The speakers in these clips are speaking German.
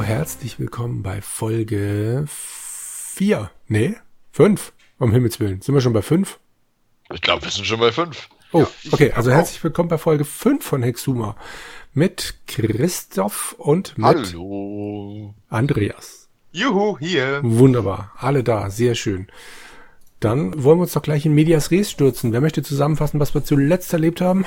Hallo, herzlich willkommen bei Folge 4. Nee, 5. Um Himmels Willen. Sind wir schon bei 5? Ich glaube, wir sind schon bei 5. Oh, okay. Also herzlich willkommen bei Folge 5 von Hexuma. Mit Christoph und mit Hallo. Andreas. Juhu, hier. Wunderbar. Alle da. Sehr schön. Dann wollen wir uns doch gleich in Medias Res stürzen. Wer möchte zusammenfassen, was wir zuletzt erlebt haben?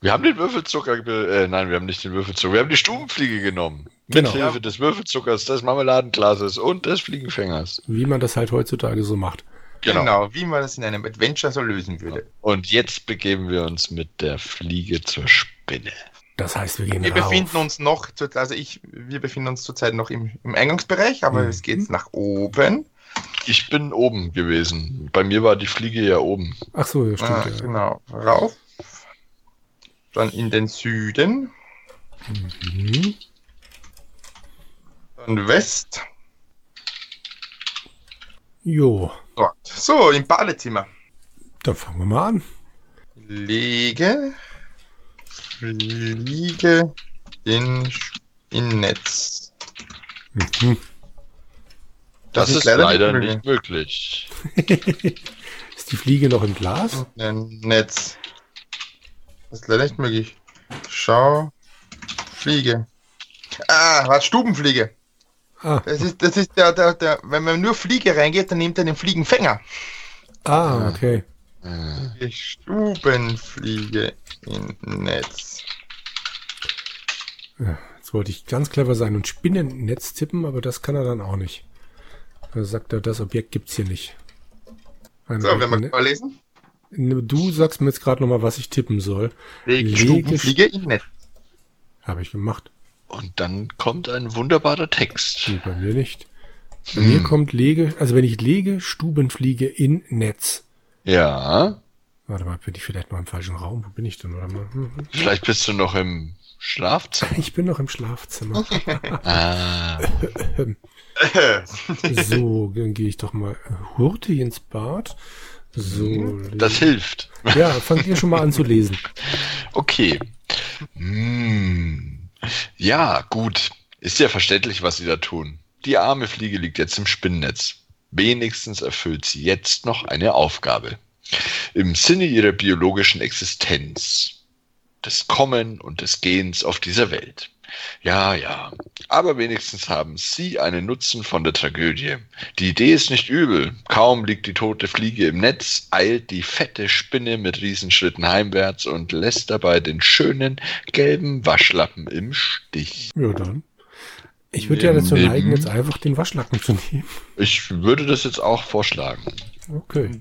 Wir haben den Würfelzucker, äh, nein, wir haben nicht den Würfelzucker, wir haben die Stubenfliege genommen. Genau. Mit Hilfe des Würfelzuckers, des Marmeladenglases und des Fliegenfängers. Wie man das halt heutzutage so macht. Genau. wie man das in einem Adventure so lösen würde. Und jetzt begeben wir uns mit der Fliege zur Spinne. Das heißt, wir gehen Wir rauf. befinden uns noch, zu, also ich, wir befinden uns zurzeit noch im, im Eingangsbereich, aber Mhm. es geht nach oben. Ich bin oben gewesen. Bei mir war die Fliege ja oben. Ach so, ja, stimmt. Ah, ja. Genau, rauf. Dann in den Süden, Mhm. Dann West, Jo, dort. So, im Badezimmer. dann fangen wir mal an. Lege, fliege in, in Netz. Mhm. Das, ist ist, leider leider, nicht nicht möglich. Ist die Fliege noch im Glas? Ein Netz. Das ist leider nicht möglich. Schau. Fliege. Ah, was Stubenfliege. Ah, Das ist, das ist der, der, der, wenn man nur Fliege reingeht, dann nimmt er den Fliegenfänger. ah, okay. Die Stubenfliege im Netz. Jetzt wollte ich ganz clever sein und Spinnennetz tippen, aber das kann er dann auch nicht. Da sagt er, das Objekt gibt's hier nicht. Ein So, wenn wir ne- vorlesen. Du sagst mir jetzt gerade nochmal, was ich tippen soll. Lege- Stubenfliege im Netz. Habe ich gemacht. Und dann kommt ein wunderbarer Text. Nee, bei mir nicht. Bei mir kommt lege, also wenn ich lege, Stubenfliege in Netz. Ja, Warte mal, bin ich vielleicht noch im falschen Raum? Wo bin ich denn? Warte mal. Hm, hm. vielleicht bist du noch im Schlafzimmer. Ich bin noch im Schlafzimmer. Ah, So, dann gehe ich doch mal hurtig ins Bad. So. das hilft. Ja, fangt ihr schon mal an zu lesen. Okay. Hm. Ja, gut. Ist ja verständlich, was sie da tun. Die arme Fliege liegt jetzt im Spinnennetz. Wenigstens erfüllt sie jetzt noch eine Aufgabe. Im Sinne ihrer biologischen Existenz. Des Kommen und des Gehens auf dieser Welt. Ja, ja. Aber wenigstens haben sie einen Nutzen von der Tragödie. Die Idee ist nicht übel. Kaum liegt die tote Fliege im Netz, eilt die fette Spinne mit Riesenschritten heimwärts und lässt dabei den schönen gelben Waschlappen im Stich. Ja, dann. Ich würde ja dazu neigen, jetzt einfach den Waschlappen zu nehmen. Ich würde das jetzt auch vorschlagen. Okay.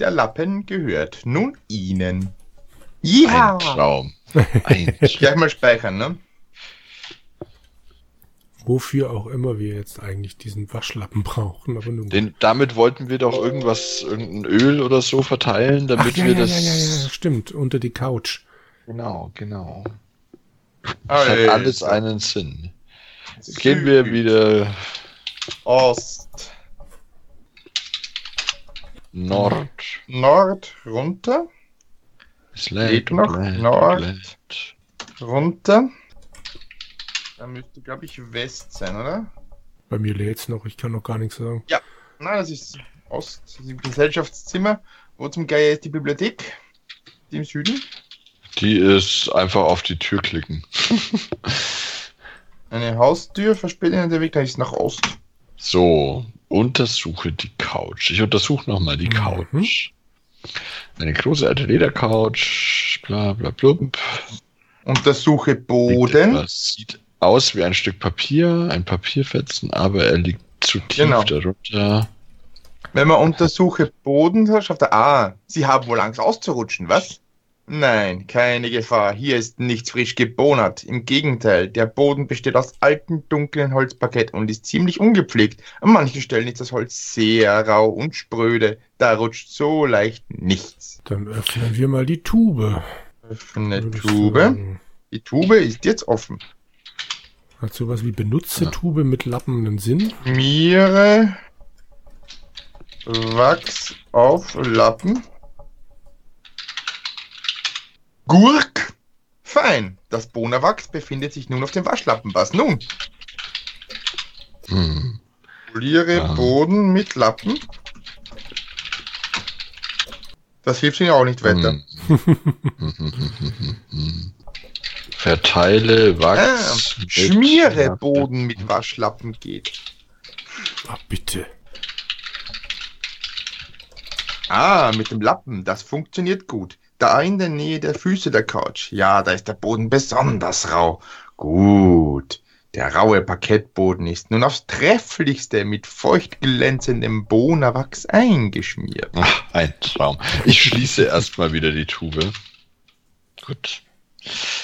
Der Lappen gehört nun Ihnen. Ein Ja! Traum. Ein Gleich mal speichern, ne? Wofür auch immer wir jetzt eigentlich diesen Waschlappen brauchen, aber nun. Den, damit wollten wir doch irgendwas, irgendein Öl oder so verteilen, Ach, damit ja, wir ja, das. ja, ja, ja, stimmt. Unter die Couch. Genau, genau. Das hat alles einen Sinn. Gehen wir wieder Ost, Nord. Nord, runter, Es lädt noch Nord. runter. Da müsste, glaube ich, West sein, oder? Bei mir lädt's noch, ich kann noch gar nichts sagen. Nein, das ist Ost, das ist im Gesellschaftszimmer. Wo zum Geier ist die Bibliothek? Die im Süden? Die ist einfach auf die Tür klicken. Eine Haustür verspätet der Weg, da ist nach Ost. So, untersuche die Couch. Ich untersuche nochmal die Mhm. Couch. Eine große alte Ledercouch, bla bla blub. Untersuche Boden. Sieht aus wie ein Stück Papier, ein Papierfetzen, aber er liegt zu tief Genau. darunter. Wenn man untersuche Boden, da schafft er, ah, Sie haben wohl Angst auszurutschen, was? Nein, keine Gefahr. Hier ist nichts frisch gebonert. Im Gegenteil, der Boden besteht aus altem, dunklen Holzparkett und ist ziemlich ungepflegt. An manchen Stellen ist das Holz sehr rau und spröde. Da rutscht so leicht nichts. Dann öffnen wir mal die Tube. Öffne Tube. sagen. Die Tube ist jetzt offen. Hat sowas wie benutze Tube mit Lappen einen Sinn? Miere Wachs auf Lappen. Gurk Fein. Das Bonawachs befindet sich nun auf dem Waschlappen. Was nun? Hm. Poliere Ah. Boden mit Lappen. Das hilft Ihnen auch nicht weiter. Verteile Wachs. Ah, mit schmiere. Boden mit Waschlappen geht. Ah, bitte. Ah, mit dem Lappen, das funktioniert gut. Da in der Nähe der Füße der Couch. Ja, da ist der Boden besonders rau. Gut. Der raue Parkettboden ist nun aufs Trefflichste mit feucht glänzendem Bonawachs eingeschmiert. Ach, ein Traum. Ich schließe erstmal wieder die Tube. Gut.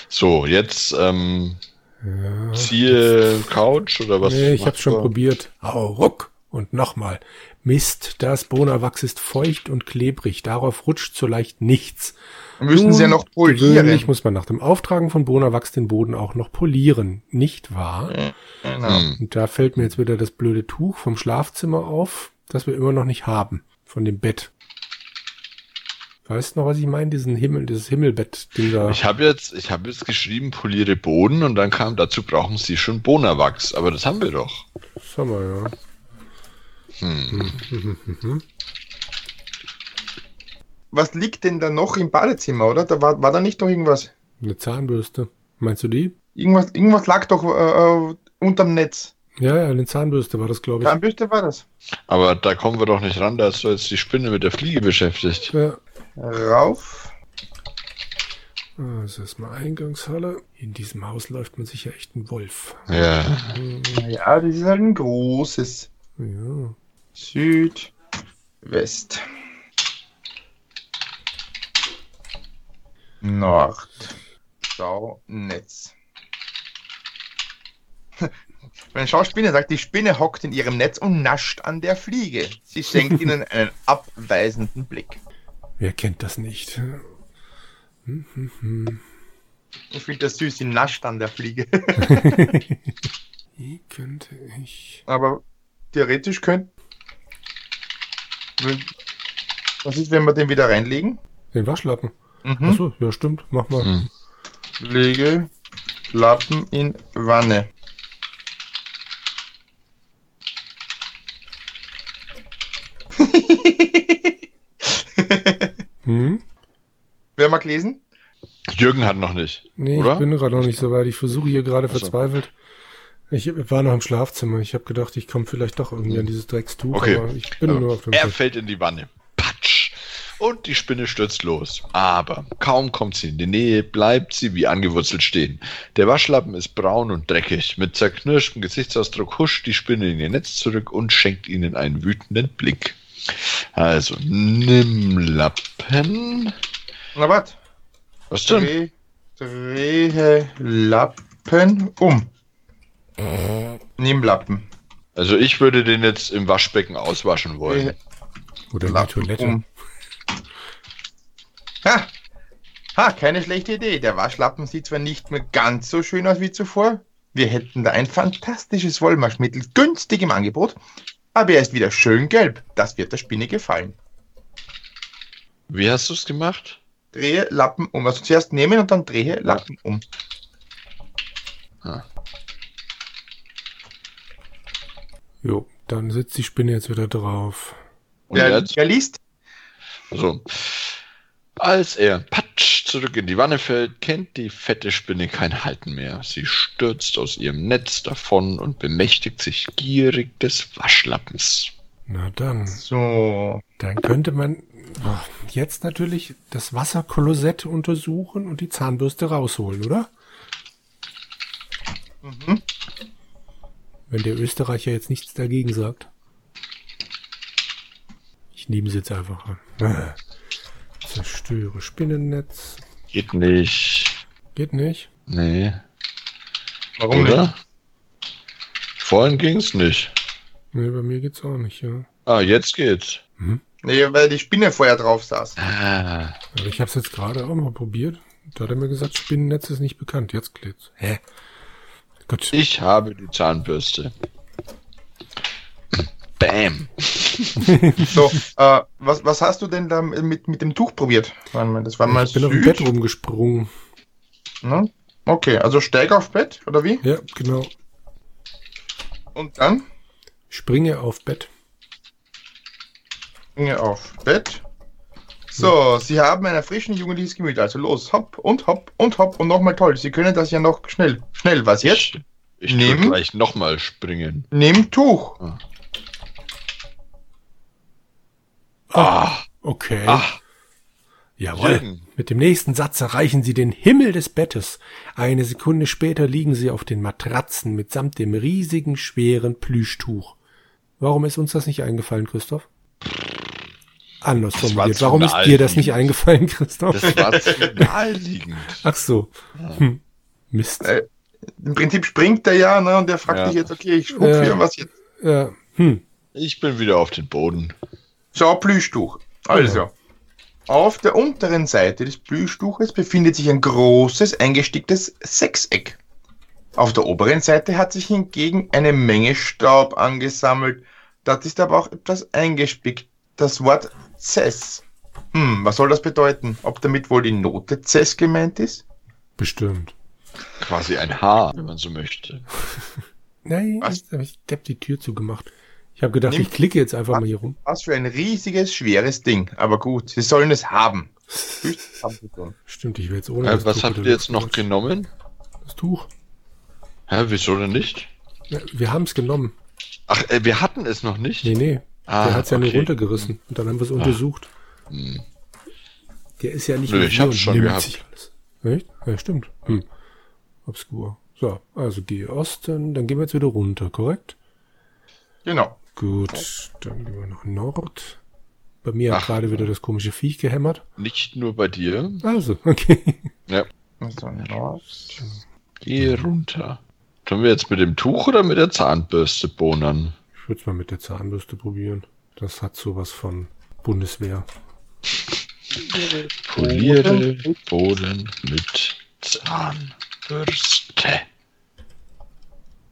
So, jetzt ähm, Ja. ziehe Couch oder was? nee, ich hab's schon er? probiert. Au, ruck. Und nochmal. Mist, das Bonawachs ist feucht und klebrig. Darauf rutscht so leicht nichts. Müssen Sie ja noch Gewöhnlich polieren. muss man nach dem Auftragen von Bonawachs den Boden auch noch polieren. Nicht wahr? Genau. Hm. Und da fällt mir jetzt wieder das blöde Tuch vom Schlafzimmer auf, das wir immer noch nicht haben. Von dem Bett. Weißt du noch, was ich meine? Diesen Himmel, dieses Himmelbett-Ding da. Ich habe jetzt, ich habe jetzt geschrieben, poliere Boden und dann kam, dazu brauchen Sie schon Bonawachs, aber das haben wir doch. Das haben wir, ja. Hm. Was liegt denn da noch im Badezimmer, oder? Da war, war da nicht noch irgendwas? Eine Zahnbürste. Meinst du die? Irgendwas, irgendwas lag doch äh, äh, unterm Netz. Ja, ja, eine Zahnbürste war das, glaube ich. Zahnbürste war das. Aber da kommen wir doch nicht ran, da ist doch jetzt die Spinne mit der Fliege beschäftigt. Ja. Rauf. Ah, Das ist mal Eingangshalle. In diesem Haus läuft man sicher echt ein Wolf. Ja. Ja, das ist halt ein großes. Ja. Süd, West. Nord. Schau, Netz. Wenn Schauspinne sagt, die Spinne hockt in ihrem Netz und nascht an der Fliege. Sie schenkt ihnen einen abweisenden Blick. Wer kennt das nicht? Ich finde das süß, sie nascht an der Fliege. Wie könnte ich... Aber theoretisch könnte. Was ist, wenn wir den wieder reinlegen? Den Waschlappen. Mhm. Achso, ja stimmt. Mach mal. Hm. Lege Lappen in Wanne. Hm? Wer mag lesen? Jürgen hat noch nicht. Nee, Oder? ich bin gerade noch nicht so weit. Ich versuche hier gerade Ach so. verzweifelt. Ich war noch im Schlafzimmer. Ich habe gedacht, ich komme vielleicht doch irgendwie an dieses Dreckstuch, Okay. aber ich bin Aber nur auf dem er Bett. fällt in die Wanne. Patsch. Und die Spinne stürzt los. Aber kaum kommt sie in die Nähe, bleibt sie wie angewurzelt stehen. Der Waschlappen ist braun und dreckig. Mit zerknirschtem Gesichtsausdruck huscht die Spinne in ihr Netz zurück und schenkt ihnen einen wütenden Blick. Also, nimm Lappen. Na warte. Was denn? Dreh, drehe Lappen um. Nimm Lappen. Also, ich würde den jetzt im Waschbecken auswaschen wollen. Oder in die Lappen Toilette. um. Ha! Ha, keine schlechte Idee. Der Waschlappen sieht zwar nicht mehr ganz so schön aus wie zuvor. Wir hätten da ein fantastisches Wollwaschmittel günstig im Angebot. Aber er ist wieder schön gelb. Das wird der Spinne gefallen. Wie hast du es gemacht? Drehe Lappen um. Also zuerst nehmen und dann drehe Lappen um. Jo, dann sitzt die Spinne jetzt wieder drauf. Und Wer, jetzt? wer liest? So. Als er patsch zurück in die Wanne fällt, kennt die fette Spinne kein Halten mehr. Sie stürzt aus ihrem Netz davon und bemächtigt sich gierig des Waschlappens. Na dann, So. dann könnte man jetzt natürlich das Wasserklosett untersuchen und die Zahnbürste rausholen, oder? Mhm. Wenn der Österreicher jetzt nichts dagegen sagt. Ich nehme sie jetzt einfach an. Ah. Zerstöre Spinnennetz. Geht nicht. Geht nicht. Nee. Warum Oder? nicht? Vorhin ging's nicht. Nee, bei mir geht's auch nicht, ja. Ah, jetzt geht's. Nee, weil die Spinne vorher drauf saß. Ah. Aber ich habe es jetzt gerade auch mal probiert. Da hat er mir gesagt, Spinnennetz ist nicht bekannt. Jetzt geht's. Hä? Gut. Ich habe die Zahnbürste. Bam. So, äh, was, was hast du denn da mit, mit dem Tuch probiert? Das war mal Ich bin auf dem Süd. Bett rumgesprungen. Ne? Okay, also steig auf Bett, oder wie? Ja, genau. Und dann Springe auf Bett. Springe auf Bett. So, Sie haben ein erfrischend jugendliches Gemüt. Also los, hopp und hopp und hopp und nochmal toll. Sie können das ja noch schnell. Schnell, was jetzt? Ich, ich Nehmen? gleich nochmal springen. Nimm Tuch. Ah, Okay. ah, Jawohl. Jürgen. Mit dem nächsten Satz erreichen Sie den Himmel des Bettes. Eine Sekunde später liegen Sie auf den Matratzen mitsamt dem riesigen, schweren Plüschtuch. Warum ist uns das nicht eingefallen, Christoph? Anders formuliert. Warum ist dir das nicht eingefallen, Christoph? das war zu naheliegend. Ach so. Hm. Mist. Äh, Im Prinzip springt er ja, ne? Und der fragt Ja. dich jetzt, okay, ich schwupp Ja. hier was jetzt. Ja. Hm. Ich bin wieder auf den Boden. So, Plüschtuch. Also, auf der unteren Seite des Plüschtuches befindet sich ein großes, eingesticktes Sechseck. Auf der oberen Seite hat sich hingegen eine Menge Staub angesammelt. Das ist aber auch etwas eingespickt. Das Wort Cess. Hm, was soll das bedeuten? Ob damit wohl die Note Cess gemeint ist? Bestimmt. Quasi ein Haar, wenn man so möchte. Nein, Was? jetzt habe ich hab die Tür zugemacht. Ich habe gedacht, Nimm- ich klicke jetzt einfach mal hier rum. Was für ein riesiges, schweres Ding. Aber gut, sie sollen es haben. Stimmt, ich will jetzt ohne Äh, das was Tuch habt ihr jetzt noch genommen? Das Tuch. Hä, wieso denn nicht? Ja, wir haben es genommen. Ach, äh, wir hatten es noch nicht. Nee, nee. Ah, der hat es ja nur okay. runtergerissen. Und dann haben wir es untersucht. Hm. Der ist ja nicht Nö, ich hab's und schon nimmt gehabt. sich alles. Echt? Ja, stimmt. Hm. Obskur. So, also gehe Osten, dann gehen wir jetzt wieder runter, korrekt? Genau. Gut, dann gehen wir nach Nord. Bei mir hat Ach. gerade wieder das komische Viech gehämmert. Nicht nur bei dir. Also, okay. Ja. Also, Nord. Geh runter. Tun wir jetzt mit dem Tuch oder mit der Zahnbürste bohnern? Ich würde es mal mit der Zahnbürste probieren. Das hat sowas von Bundeswehr. Poliere Boden mit Zahnbürste.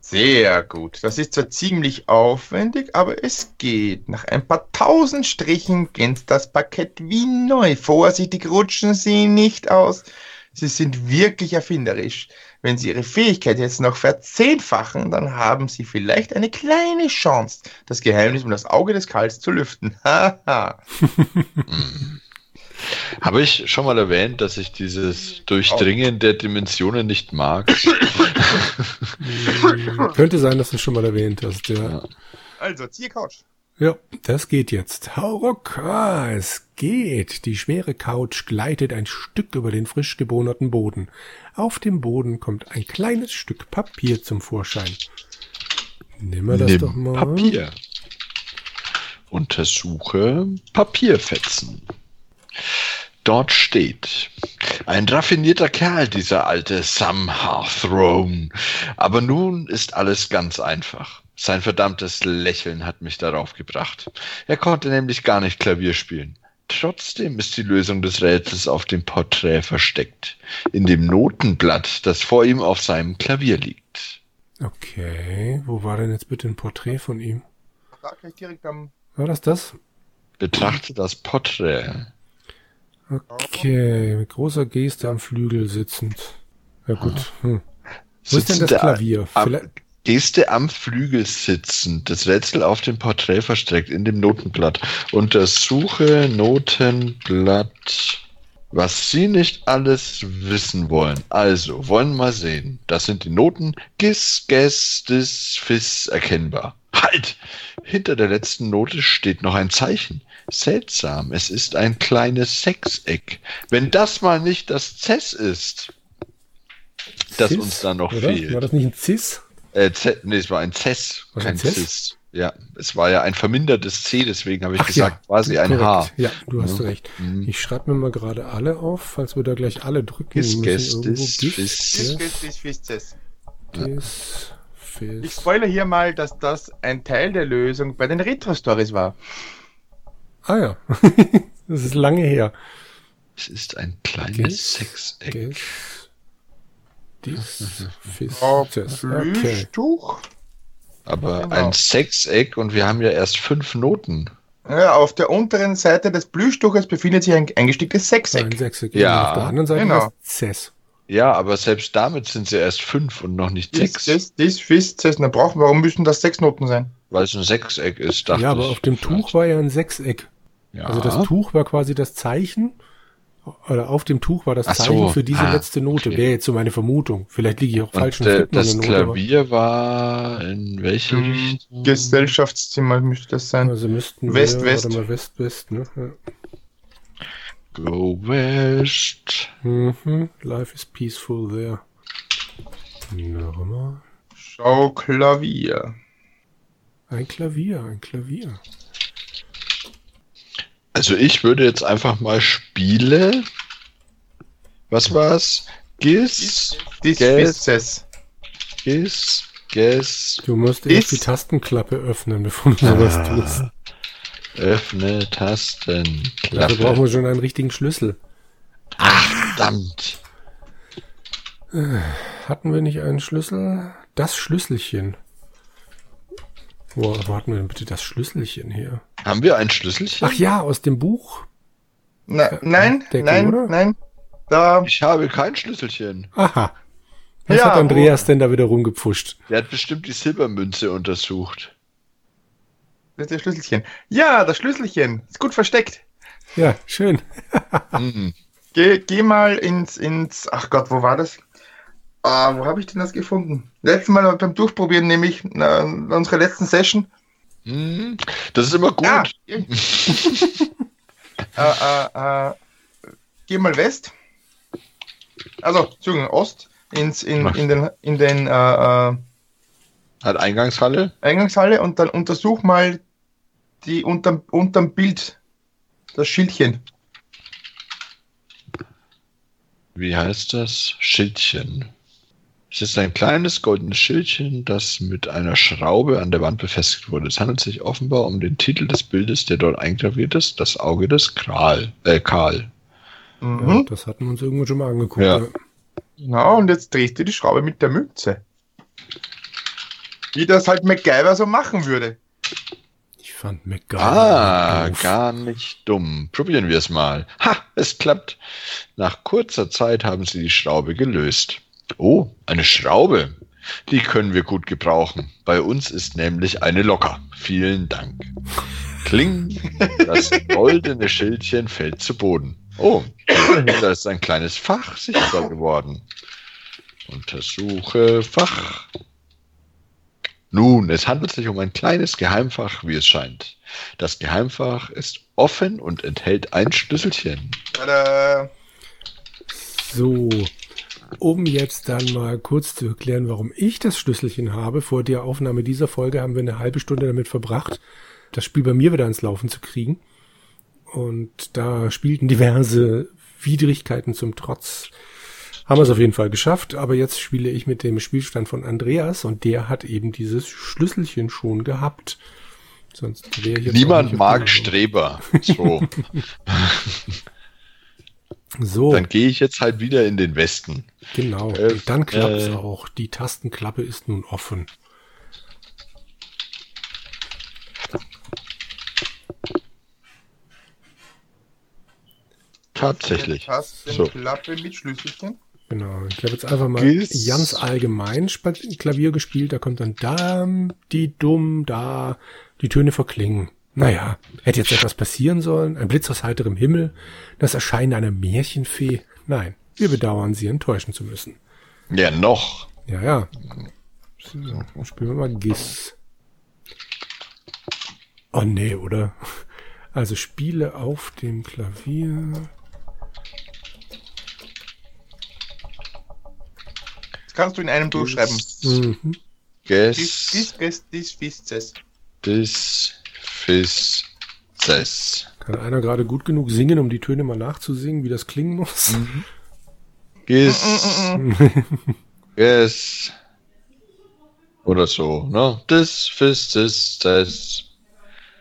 Sehr gut. Das ist zwar ziemlich aufwendig, aber es geht. Nach ein paar tausend Strichen glänzt das Parkett wie neu. Vorsichtig rutschen Sie nicht aus. Sie sind wirklich erfinderisch. Wenn Sie Ihre Fähigkeit jetzt noch verzehnfachen, dann haben Sie vielleicht eine kleine Chance, das Geheimnis um das Auge des Karls zu lüften. Haha. Habe ich schon mal erwähnt, dass ich dieses Durchdringen der Dimensionen nicht mag? Hm, Könnte sein, dass du es schon mal erwähnt hast, ja. also, ziehe Couch. Ja, das geht jetzt. Hauruck, ah, es geht. Die schwere Couch gleitet ein Stück über den frisch gebohnerten Boden. Auf dem Boden kommt ein kleines Stück Papier zum Vorschein. Nimm mal das Nimm doch mal. Papier. Untersuche Papierfetzen. Dort steht, ein raffinierter Kerl, dieser alte Sam Harthrone. Aber nun ist alles ganz einfach. Sein verdammtes Lächeln hat mich darauf gebracht. Er konnte nämlich gar nicht Klavier spielen. Trotzdem ist die Lösung des Rätsels auf dem Porträt versteckt. In dem Notenblatt, das vor ihm auf seinem Klavier liegt. Okay, wo war denn jetzt bitte ein Porträt von ihm? Da gleich direkt am. War das das? Betrachte das Porträt. Okay, mit großer Geste am Flügel sitzend. Ja gut. Hm. Wo ist denn das Klavier? Vielleicht- Geste am Flügel sitzend, das Rätsel auf dem Porträt versteckt, in dem Notenblatt. Untersuche Notenblatt. Was Sie nicht alles wissen wollen. Also, wollen mal sehen. Das sind die Noten Gis, Ges, Dis, Fis erkennbar. Halt! Hinter der letzten Note steht noch ein Zeichen. Seltsam, es ist ein kleines Sechseck. Wenn das mal nicht das Cess ist, das Cis, uns da noch oder? fehlt. War das nicht ein Cis? Äh, Z, nee, es war ein Cess, Was, kein ein Cess? Cis. Ja, es war ja ein vermindertes C, deswegen habe ich Ach gesagt, quasi ein korrekt. H. Ja, du hast Ja. recht. Mhm. Ich schreibe mir mal gerade alle auf, falls wir da gleich alle drücken Gis. Dis, Gis, Fis. Dis, Fis. Dis, Fis. Ich spoilere hier mal, dass das ein Teil der Lösung bei den Retro-Stories war. Ah ja, das ist lange her. Es ist ein kleines Gis, Sechseck. Ges, Dis, Fis, Oh, Ces. Okay. Aber Genau. ein Sechseck und wir haben ja erst fünf Noten. Ja, auf der unteren Seite des Plüschtuches befindet sich ein eingesticktes So, ein Sechseck. Sechseck. Ja, Und auf der anderen Seite genau. das Ces. Ja, aber selbst damit sind sie erst fünf und noch nicht sechs, dis, dis, fis, ces, na brauchen, warum müssen das sechs Noten sein? weil es ein Sechseck ist, dachte ja, aber ich. auf dem Tuch war ja ein Sechseck. Ja. Also das Tuch war quasi das Zeichen, oder auf dem Tuch war das Ach so, Zeichen für diese ah, letzte Note. okay. Wäre jetzt so meine Vermutung. Vielleicht liege ich auch falsch und und man das Note, aber- Klavier war in welche Im Richtung? Gesellschaftszimmer müsste das sein. Also müssten West, wir, West. Mal, West, West, ne? Ja. Go West. Mhm. Life is peaceful there. Nochmal. Schau Klavier. Ein Klavier, ein Klavier. Also ich würde jetzt einfach mal Spiele. Was war's? Gis, ces. Gis, Gis, Du musst erst die Tastenklappe öffnen, bevor du sowas Ah, tust. öffne Tasten, Dafür brauchen wir schon einen richtigen Schlüssel. Verdammt. Hatten wir nicht einen Schlüssel? Das Schlüsselchen. Wo, wo hatten wir denn bitte das Schlüsselchen hier? Haben wir ein Schlüsselchen? Ach ja, aus dem Buch. Na, nein, Deckel, nein, oder? nein. Da, Ich habe kein Schlüsselchen. Aha. Was Ja, hat Andreas denn da wieder rumgepfuscht? Der hat bestimmt die Silbermünze untersucht. das ist das Schlüsselchen. Ja, das Schlüsselchen. Ist gut versteckt. Ja, schön. Hm. Geh, geh mal ins, ins, ach Gott, wo war das? Ah, wo habe ich denn das gefunden? Letztes Mal beim Durchprobieren, nämlich na, unsere letzten Session. Hm. Das ist immer gut. Ah, äh, äh, äh, geh mal West. Also, Entschuldigung, Ost. Ins, in, in den, in den äh, äh, Hat Eingangshalle? Eingangshalle und dann untersuch mal die unterm, unterm Bild das Schildchen. Wie heißt das? Schildchen. Es ist ein kleines goldenes Schildchen, das mit einer Schraube an der Wand befestigt wurde. Es handelt sich offenbar um den Titel des Bildes, der dort eingraviert ist, das Auge des Kral, äh, Karl. Ja, Mhm. das hatten wir uns irgendwo schon mal angeguckt. Ja. Ja. Genau, und jetzt drehst du die Schraube mit der Münze. Wie das halt MacGyver so machen würde. Ich fand MacGyver Ah, doof. gar nicht dumm. Probieren wir es mal. Ha, es klappt. Nach kurzer Zeit haben sie die Schraube gelöst. Oh, eine Schraube. Die können wir gut gebrauchen. Bei uns ist nämlich eine locker. Vielen Dank. Kling, das goldene Schildchen fällt zu Boden. Oh, dahinter ist ein kleines Fach sichtbar geworden. Untersuche Fach. Nun, es handelt sich um ein kleines Geheimfach, wie es scheint. Das Geheimfach ist offen und enthält ein Schlüsselchen. Tada. So, um jetzt dann mal kurz zu erklären, warum ich das Schlüsselchen habe. Vor der Aufnahme dieser Folge haben wir eine halbe Stunde damit verbracht, das Spiel bei mir wieder ans Laufen zu kriegen. Und da spielten diverse Widrigkeiten zum Trotz. Haben wir es auf jeden Fall geschafft, aber jetzt spiele ich mit dem Spielstand von Andreas und der hat eben dieses Schlüsselchen schon gehabt. Sonst wäre ich jetzt auch Niemand mag Streber. So, So. dann gehe ich jetzt halt wieder in den Westen. Genau, Äh, dann klappt's äh, auch. Die Tastenklappe ist nun offen. Tatsächlich. So. Tastenklappe mit Schlüsselchen. Genau, ich habe jetzt einfach mal Gis- ganz allgemein Klavier gespielt. Da kommt dann Dam, die Dumm, da, die Töne verklingen. Naja, hätte jetzt etwas passieren sollen? Ein Blitz aus heiterem Himmel? Das Erscheinen einer Märchenfee? Nein, wir bedauern, sie enttäuschen zu müssen. Ja, noch. Ja, ja. So, dann spielen wir mal Gis. Oh nee, oder? Also spiele auf dem Klavier. Das kannst du in einem durchschreiben. Mhm. Dis, Ges, dis, dis, dis, dis, dis. dis, fis, ses. Kann einer gerade gut genug singen, um die Töne mal nachzusingen, wie das klingen muss? Gis, ges. Oder so, ne? Dis, fis, dis, ses.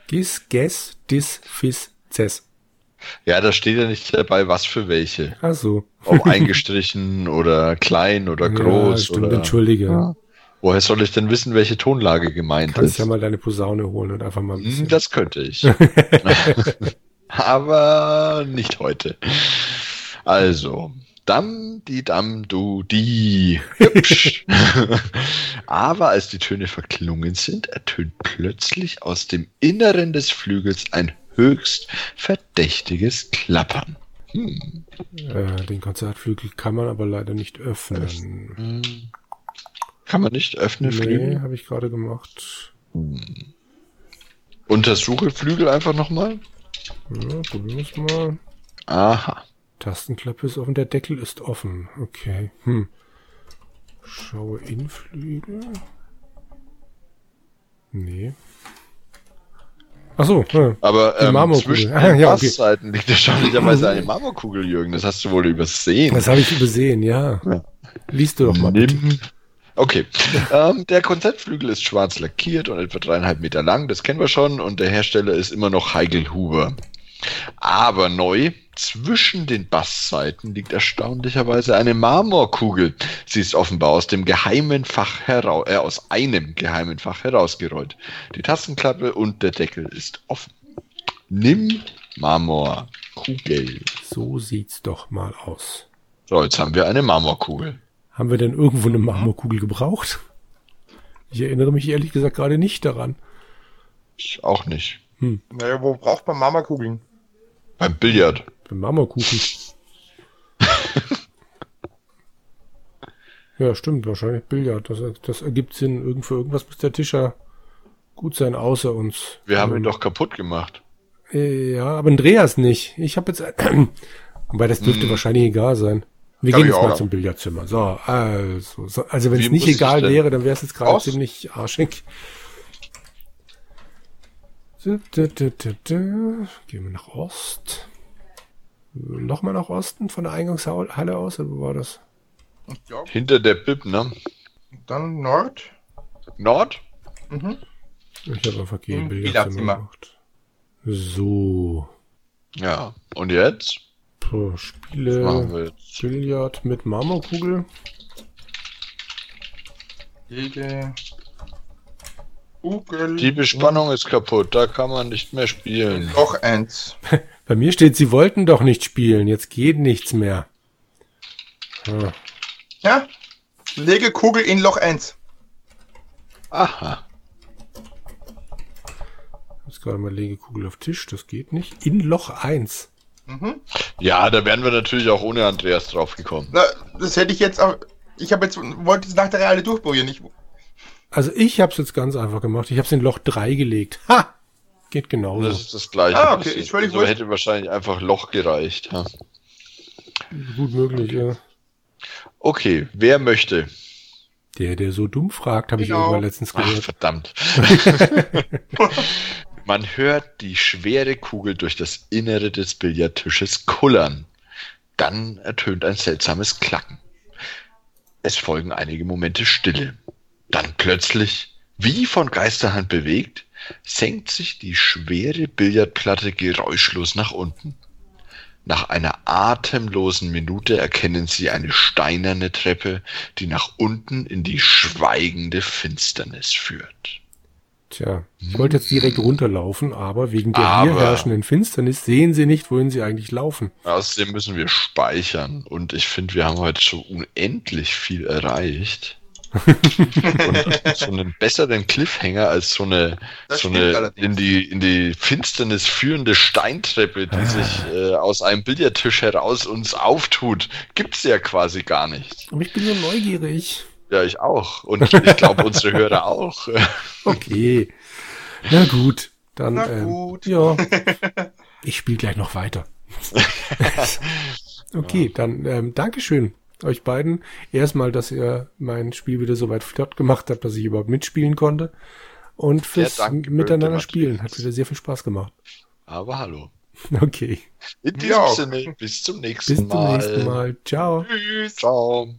Gis, Ges, Dis, Fis, Ces. Ja, da steht ja nicht dabei, was für welche. Ach so. Ob eingestrichen oder klein oder groß ja, stimmt, oder. entschuldige. Ja. Woher soll ich denn wissen, welche Tonlage gemeint Kannst ist? ja mal deine Posaune holen und einfach mal ein Hm, bisschen. Das könnte ich. Aber nicht heute. Also, Dam, die Dam, du, die. Hübsch. Aber als die Töne verklungen sind, ertönt plötzlich aus dem Inneren des Flügels ein höchst verdächtiges Klappern. Hm. Äh, den Konzertflügel kann man aber leider nicht öffnen. Hm. Kann man nicht öffnen, Nee, Flügel? habe ich gerade gemacht. Untersuche Flügel einfach nochmal. Ja, probieren wir es mal. Aha. Tastenklappe ist offen, der Deckel ist offen. Okay. Hm. Schaue in Flügel. Nee. Ach so, ja. Aber Die ähm, zwischen Ah, ja, okay. Bassseiten liegt erstaunlicherweise eine Marmorkugel, Jürgen. Das hast du wohl übersehen. das habe ich übersehen, ja. Ja. Liest du doch mal. bitte. Okay. ähm, der Konzertflügel ist schwarz lackiert und etwa dreieinhalb Meter lang. Das kennen wir schon. Und der Hersteller ist immer noch Heigl Huber. Aber neu, zwischen den Bassseiten liegt erstaunlicherweise eine Marmorkugel. Sie ist offenbar aus dem geheimen Fach heraus, äh, aus einem geheimen Fach herausgerollt. Die Tastenklappe und der Deckel ist offen. Nimm Marmorkugel. So sieht's doch mal aus. So, jetzt haben wir eine Marmorkugel. Haben wir denn irgendwo eine Marmorkugel gebraucht? Ich erinnere mich ehrlich gesagt gerade nicht daran. Ich auch nicht. Naja, wo braucht man Mamakugeln? Beim Billard. Für Marmorkuchen. ja, stimmt, wahrscheinlich Billard. Das, das ergibt Sinn. Irgend für irgendwas muss der Tischer gut sein, außer uns. Wir haben Ähm, ihn doch kaputt gemacht. Äh, ja, aber Andreas nicht. Ich habe jetzt. Wobei das dürfte Hm. wahrscheinlich egal sein. Wir Glaub gehen jetzt mal zum Billardzimmer. So, also, so, also wenn es nicht egal wäre, dann wäre es jetzt gerade ziemlich arschig. So, da, da, da, da. Gehen wir nach Ost. Nochmal nach Osten von der Eingangshalle aus, oder wo war das? Glaube, Hinter der Bib, ne? dann Nord. Nord? Mhm. Ich habe einfach gegen Im Billardzimmer Billardzimmer. gemacht. So. Ja. Und jetzt? Was Spiele. Billard mit Marmorkugel. Hege. Kugel. Die Bespannung ist kaputt, da kann man nicht mehr spielen. Noch eins. Bei mir steht, sie wollten doch nicht spielen. Jetzt geht nichts mehr. Ah, Ja. Lege Kugel in Loch 1. Aha. jetzt gerade mal Legekugel auf Tisch. Das geht nicht. In Loch 1. Mhm. Ja, da wären wir natürlich auch ohne Andreas draufgekommen. Na, das hätte ich jetzt auch. Ich habe jetzt wollte es nach der Reale durchprobieren. Ich, Also ich habe es jetzt ganz einfach gemacht. Ich habe es in Loch 3 gelegt. Ha! Geht genauso. Das ist das gleiche. Ah, okay, völlig also wurscht. hätte wahrscheinlich einfach Loch gereicht. Ja. Gut möglich, ja. Okay, wer möchte? Der, der so dumm fragt, habe ich Genau. irgendwann letztens Ach, gehört. verdammt. Man hört die schwere Kugel durch das Innere des Billardtisches kullern. Dann ertönt ein seltsames Klacken. Es folgen einige Momente Stille. Dann plötzlich, wie von Geisterhand bewegt, senkt sich die schwere Billardplatte geräuschlos nach unten. Nach einer atemlosen Minute erkennen sie eine steinerne Treppe, die nach unten in die schweigende Finsternis führt. Tja, ich wollte jetzt direkt runterlaufen, aber wegen der Aber- hier herrschenden Finsternis sehen sie nicht, wohin sie eigentlich laufen. Außerdem müssen wir speichern und ich finde, wir haben heute schon unendlich viel erreicht. und so einen besseren Cliffhanger als so eine, Das so eine in die, in die Finsternis führende Steintreppe, die sich äh, aus einem Billardtisch heraus uns auftut, gibt's ja quasi gar nicht. Aber ich bin so neugierig. Ja, ich auch. Und ich glaube, unsere Hörer auch. Okay. Na gut, dann. Na ähm, gut. Ja. Ich spiele gleich noch weiter. okay, dann ähm, Dankeschön euch beiden. Erstmal, dass ihr mein Spiel wieder so weit flott gemacht habt, dass ich überhaupt mitspielen konnte. Und fürs Miteinander spielen. Hat wieder sehr viel Spaß gemacht. Aber hallo. Okay. In diesem Ja. Sinne, bis zum nächsten Bis zum Mal. nächsten Mal. Ciao. Tschüss. Ciao.